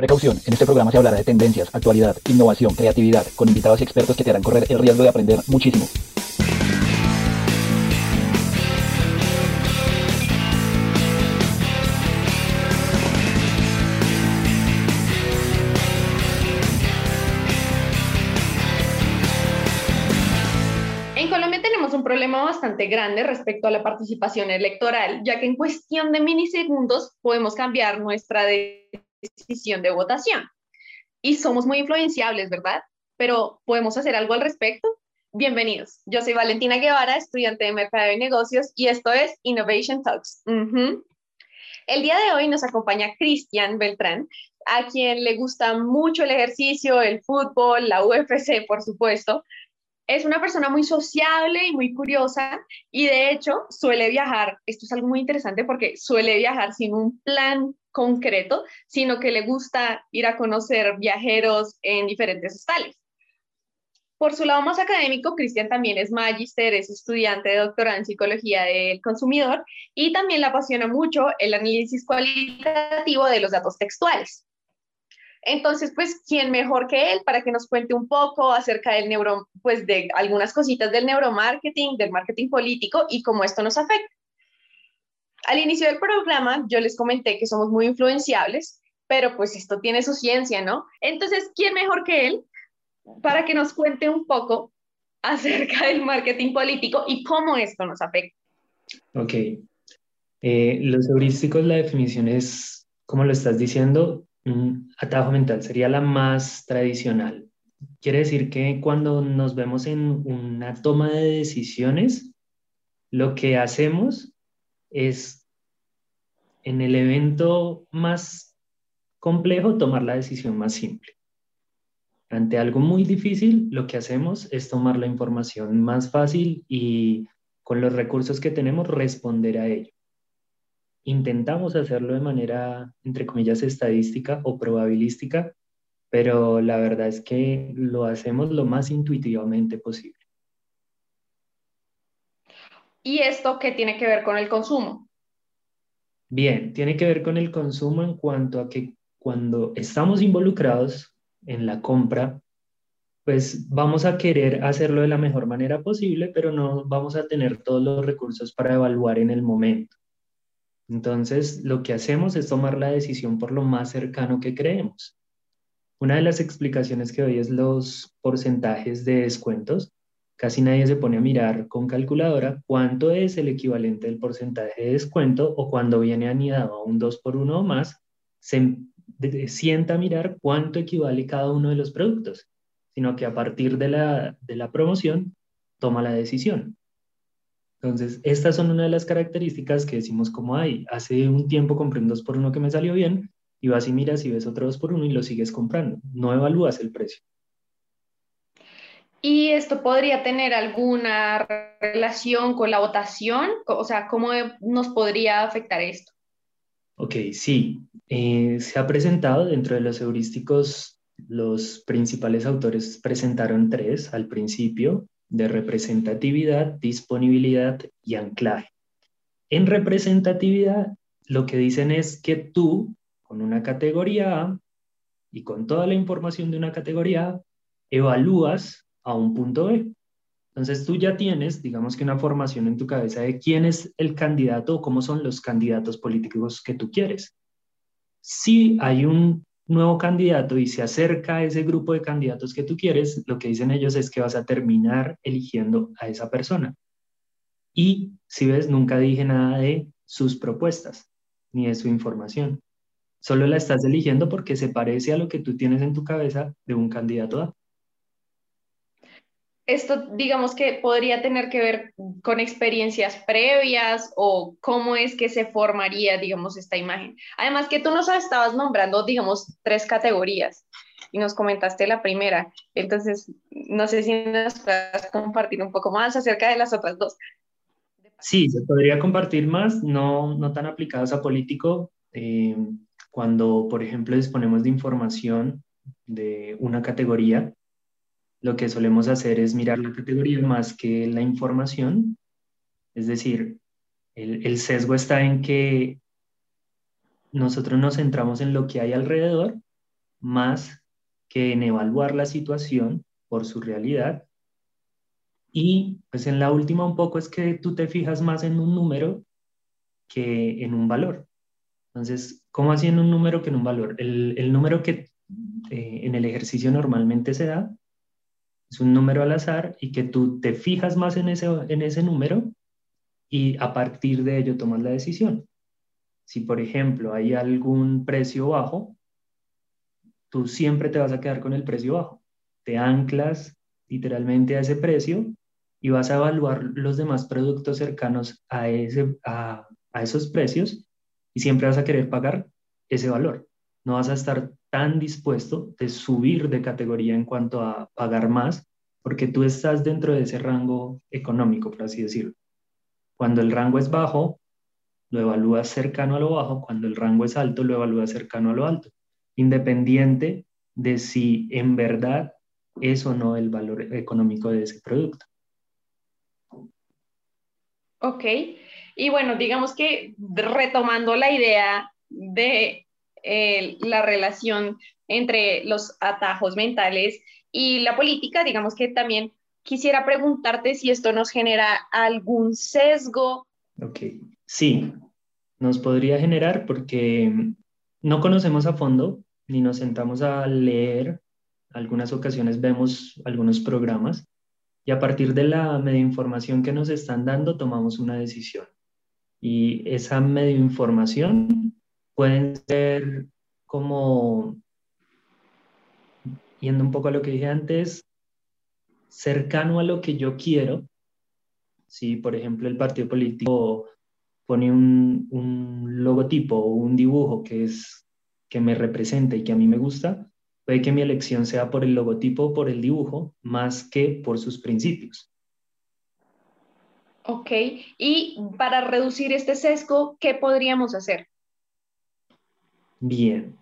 Precaución, en este programa se hablará de tendencias, actualidad, innovación, creatividad, con invitados y expertos que te harán correr el riesgo de aprender muchísimo. En Colombia tenemos un problema bastante grande respecto a la participación electoral, ya que en cuestión de milisegundos podemos cambiar nuestra decisión de votación. Y somos muy influenciables, ¿verdad? Pero ¿podemos hacer algo al respecto? Bienvenidos. Yo soy Valentina Guevara, estudiante de Mercado y Negocios, y esto es Innovation Talks. El día de hoy nos acompaña Cristian Beltrán, a quien le gusta mucho el ejercicio, el fútbol, la UFC, por supuesto. Es una persona muy sociable y muy curiosa y de hecho suele viajar, esto es algo muy interesante porque suele viajar sin un plan concreto, sino que le gusta ir a conocer viajeros en diferentes hostales. Por su lado más académico, Cristian también es magíster, es estudiante de doctorado en psicología del consumidor y también le apasiona mucho el análisis cualitativo de los datos textuales. Entonces, pues, ¿quién mejor que él para que nos cuente un poco acerca del neuro, pues, de algunas cositas del neuromarketing, del marketing político y cómo esto nos afecta? Al inicio del programa, yo les comenté que somos muy influenciables, pero pues esto tiene su ciencia, ¿no? Entonces, ¿quién mejor que él para que nos cuente un poco acerca del marketing político y cómo esto nos afecta? Ok. Eh, los heurísticos, la definición es, como lo estás diciendo, un atajo mental, sería la más tradicional. Quiere decir que cuando nos vemos en una toma de decisiones, lo que hacemos es en el evento más complejo tomar la decisión más simple. Ante algo muy difícil, lo que hacemos es tomar la información más fácil y con los recursos que tenemos responder a ello. Intentamos hacerlo de manera, entre comillas, estadística o probabilística, pero la verdad es que lo hacemos lo más intuitivamente posible. ¿Y esto qué tiene que ver con el consumo? Bien, tiene que ver con el consumo en cuanto a que cuando estamos involucrados en la compra, pues vamos a querer hacerlo de la mejor manera posible, pero no vamos a tener todos los recursos para evaluar en el momento. Entonces, lo que hacemos es tomar la decisión por lo más cercano que creemos. Una de las explicaciones que doy es los porcentajes de descuentos. Casi nadie se pone a mirar con calculadora cuánto es el equivalente del porcentaje de descuento o cuando viene anidado a un 2 por 1 o más, se sienta a mirar cuánto equivale cada uno de los productos, sino que a partir de la, de la promoción toma la decisión. Entonces, estas son una de las características que decimos como hay. Hace un tiempo compré un 2 por 1 que me salió bien y vas y miras y ves otro 2 por 1 y lo sigues comprando. No evalúas el precio. ¿Y esto podría tener alguna relación con la votación? O sea, ¿cómo nos podría afectar esto? Ok, sí. Eh, se ha presentado dentro de los heurísticos, los principales autores presentaron tres al principio, de representatividad, disponibilidad y anclaje. En representatividad, lo que dicen es que tú, con una categoría A y con toda la información de una categoría A, evalúas a un punto B. Entonces tú ya tienes, digamos que una formación en tu cabeza de quién es el candidato o cómo son los candidatos políticos que tú quieres. Si hay un nuevo candidato y se acerca a ese grupo de candidatos que tú quieres, lo que dicen ellos es que vas a terminar eligiendo a esa persona. Y si ves, nunca dije nada de sus propuestas ni de su información. Solo la estás eligiendo porque se parece a lo que tú tienes en tu cabeza de un candidato A esto digamos que podría tener que ver con experiencias previas o cómo es que se formaría, digamos, esta imagen. Además que tú nos estabas nombrando, digamos, tres categorías y nos comentaste la primera. Entonces, no sé si nos puedas compartir un poco más acerca de las otras dos. Sí, se podría compartir más, no, no tan aplicados a político. Eh, cuando, por ejemplo, disponemos de información de una categoría, lo que solemos hacer es mirar la categoría más que la información. Es decir, el, sesgo está en que nosotros nos centramos en lo que hay alrededor más que en evaluar la situación por su realidad. Y pues en la última un poco es que tú te fijas más en un número que en un valor. Entonces, ¿cómo así en un número que en un valor? El, número que eh, en el ejercicio normalmente se da es un número al azar y que tú te fijas más en ese, en ese número y a partir de ello tomas la decisión. Si, por ejemplo, hay algún precio bajo, tú siempre te vas a quedar con el precio bajo. Te anclas literalmente a ese precio y vas a evaluar los demás productos cercanos a, ese, a, a esos precios y siempre vas a querer pagar ese valor. No vas a estar tan dispuesto de subir de categoría en cuanto a pagar más, porque tú estás dentro de ese rango económico, por así decirlo. Cuando el rango es bajo, lo evalúas cercano a lo bajo, cuando el rango es alto, lo evalúas cercano a lo alto, independiente de si en verdad es o no el valor económico de ese producto. Ok, y bueno, digamos que retomando la idea de eh, la relación entre los atajos mentales y la política, digamos que también quisiera preguntarte si esto nos genera algún sesgo. Ok, sí, nos podría generar porque no conocemos a fondo ni nos sentamos a leer. Algunas ocasiones vemos algunos programas y a partir de la media información que nos están dando tomamos una decisión. Y esa medio información pueden ser como, yendo un poco a lo que dije antes, cercano a lo que yo quiero. Si, por ejemplo, el partido político pone un, un logotipo o un dibujo que, es, que me representa y que a mí me gusta, puede que mi elección sea por el logotipo o por el dibujo más que por sus principios. Ok, y para reducir este sesgo, ¿qué podríamos hacer? Bien,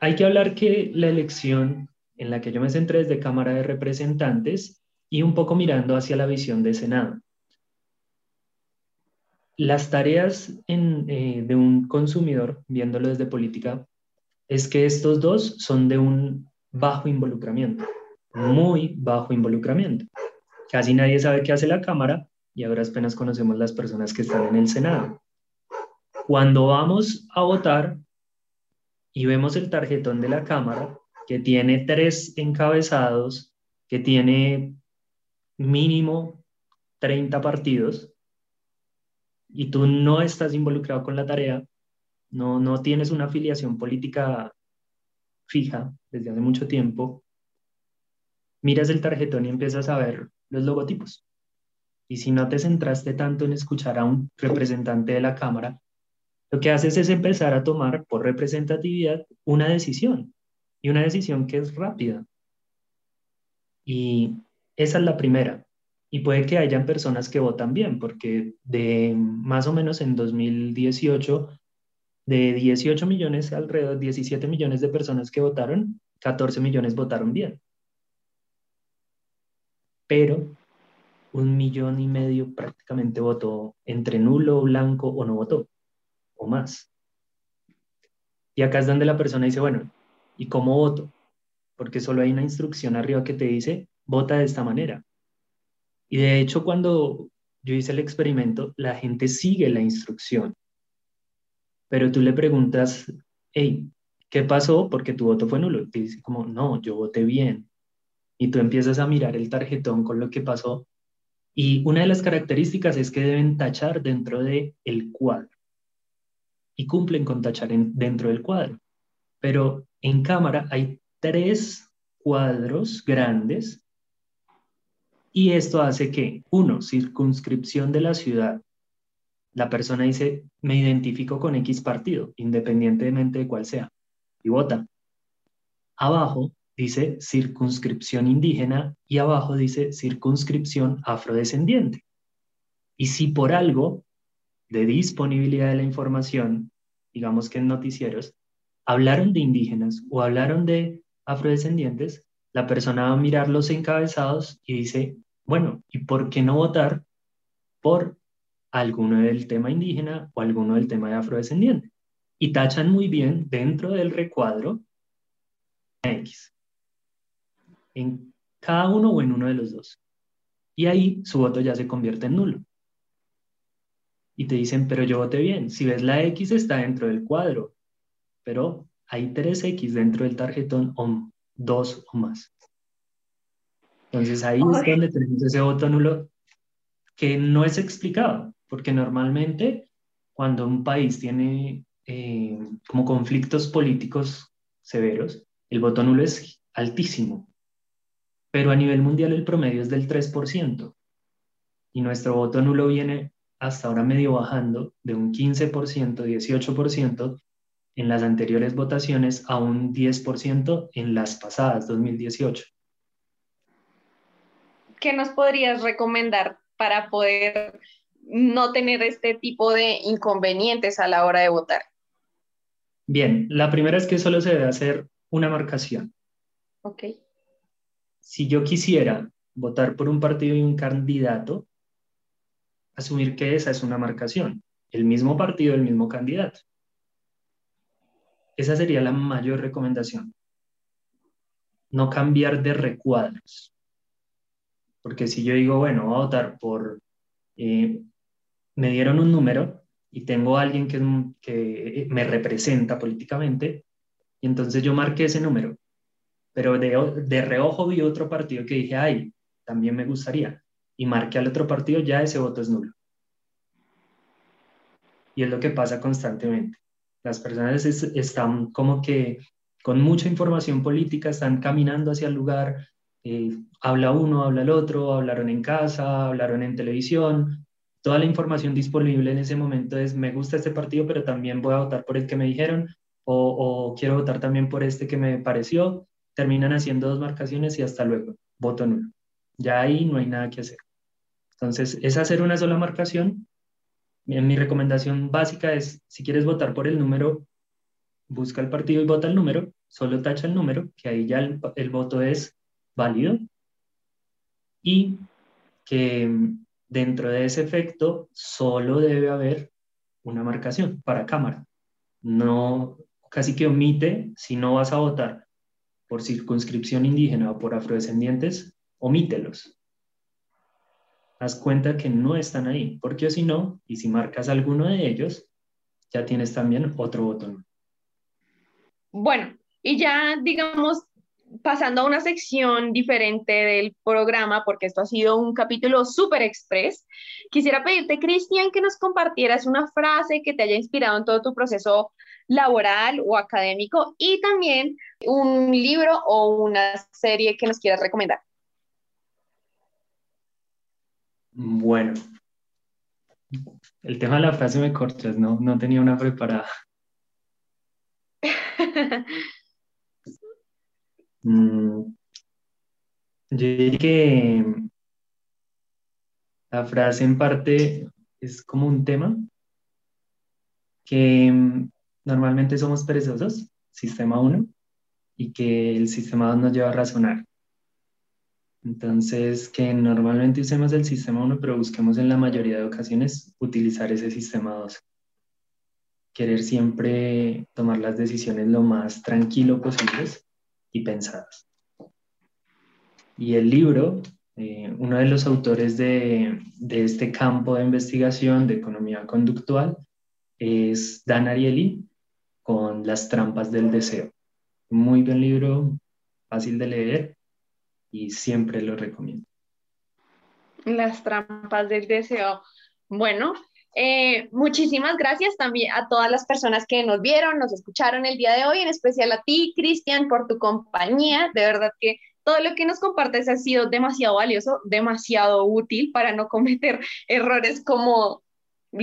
hay que hablar que la elección en la que yo me centré desde Cámara de Representantes y un poco mirando hacia la visión de Senado. Las tareas eh, de un consumidor, viéndolo desde política, es que estos dos son de un bajo involucramiento, muy bajo involucramiento. Casi nadie sabe qué hace la Cámara y ahora apenas conocemos las personas que están en el Senado. Cuando vamos a votar, y vemos el tarjetón de la cámara que tiene tres encabezados, que tiene mínimo 30 partidos, y tú no estás involucrado con la tarea, no, no tienes una afiliación política fija desde hace mucho tiempo, miras el tarjetón y empiezas a ver los logotipos. Y si no te centraste tanto en escuchar a un representante de la Cámara, lo que haces es empezar a tomar por representatividad una decisión y una decisión que es rápida. Y esa es la primera. Y puede que hayan personas que votan bien, porque de más o menos en 2018, de 18 millones, alrededor de 17 millones de personas que votaron, 14 millones votaron bien. Pero un millón y medio prácticamente votó entre nulo, blanco o no votó o más. Y acá es donde la persona dice, bueno, ¿y cómo voto? Porque solo hay una instrucción arriba que te dice, vota de esta manera. Y de hecho, cuando yo hice el experimento, la gente sigue la instrucción. Pero tú le preguntas, hey, ¿qué pasó? Porque tu voto fue nulo. Y te dice como, no, yo voté bien. Y tú empiezas a mirar el tarjetón con lo que pasó. Y una de las características es que deben tachar dentro del el cuadro y cumplen con tachar dentro del cuadro. Pero en cámara hay tres cuadros grandes y esto hace que, uno, circunscripción de la ciudad. La persona dice, me identifico con X partido, independientemente de cuál sea, y vota. Abajo dice circunscripción indígena y abajo dice circunscripción afrodescendiente. Y si por algo de disponibilidad de la información, digamos que en noticieros, hablaron de indígenas o hablaron de afrodescendientes, la persona va a mirar los encabezados y dice, bueno, ¿y por qué no votar por alguno del tema indígena o alguno del tema de afrodescendiente? y tachan muy bien dentro del recuadro X. En cada uno o en uno de los dos. Y ahí su voto ya se convierte en nulo. Y te dicen, pero yo voté bien. Si ves la X está dentro del cuadro, pero hay tres X dentro del tarjetón o dos o más. Entonces ahí es donde tenemos ese voto nulo que no es explicado, porque normalmente cuando un país tiene eh, como conflictos políticos severos, el voto nulo es altísimo, pero a nivel mundial el promedio es del 3%, y nuestro voto nulo viene hasta ahora medio bajando de un 15%, 18% en las anteriores votaciones a un 10% en las pasadas, 2018. ¿qué nos podrías recomendar para poder no tener este tipo de inconvenientes a la hora de votar? Bien, la primera es que solo se debe hacer una marcación. Ok. Si yo quisiera votar por un partido y un candidato, asumir que esa es una marcación, el mismo partido, el mismo candidato. Esa sería la mayor recomendación. No cambiar de recuadros. Porque si yo digo, bueno, voy a votar por, eh, me dieron un número y tengo a alguien que, que me representa políticamente, y entonces yo marqué ese número, pero de, de reojo vi otro partido que dije, ay, también me gustaría, y marqué al otro partido, ya ese voto es nulo. Y es lo que pasa constantemente. Las personas están como que con mucha información política, están caminando hacia el lugar, eh, habla uno, habla el otro, hablaron en casa, hablaron en televisión. Toda la información disponible en ese momento es, me gusta este partido, pero también voy a votar por el que me dijeron, o, quiero votar también por este que me pareció. Terminan haciendo dos marcaciones y hasta luego, voto nulo. Ya ahí no hay nada que hacer. Entonces, es hacer una sola marcación. Mi recomendación básica es, si quieres votar por el número, busca el partido y vota el número, solo tacha el número, que ahí ya el voto es válido y que dentro de ese efecto solo debe haber una marcación para cámara. No, casi que omite, si no vas a votar por circunscripción indígena o por afrodescendientes, omítelos. Haz cuenta que no están ahí, porque si no, y si marcas alguno de ellos, ya tienes también otro botón. Bueno, y ya digamos, pasando a una sección diferente del programa, porque esto ha sido un capítulo súper express, quisiera pedirte, Cristian, que nos compartieras una frase que te haya inspirado en todo tu proceso laboral o académico y también un libro o una serie que nos quieras recomendar. Bueno, el tema de la frase me cortas, ¿no? No tenía una preparada. Mm, yo diría que la frase en parte es como un tema que mm, normalmente somos perezosos, sistema 1, y que el sistema 2 nos lleva a razonar. Entonces, que normalmente usemos el sistema 1, pero busquemos en la mayoría de ocasiones utilizar ese sistema 2. Querer siempre tomar las decisiones lo más tranquilo posibles y pensadas. Y el libro, eh, uno de los autores de, de, este campo de investigación de economía conductual es Dan Ariely con Las trampas del deseo. Muy buen libro, fácil de leer y siempre lo recomiendo. Las trampas del deseo. Bueno, eh, muchísimas gracias también a todas las personas que nos vieron, nos escucharon el día de hoy, en especial a ti, Cristian, por tu compañía. De verdad que todo lo que nos compartes ha sido demasiado valioso, demasiado útil para no cometer errores como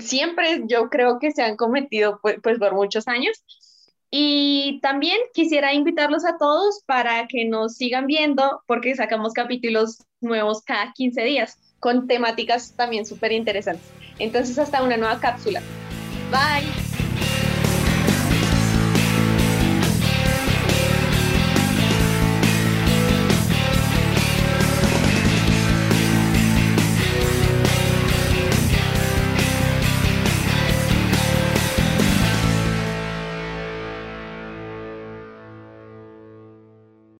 siempre yo creo que se han cometido pues, pues por muchos años. Y también quisiera invitarlos a todos para que nos sigan viendo porque sacamos capítulos nuevos cada 15 días con temáticas también súper interesantes. Entonces hasta una nueva cápsula. Bye.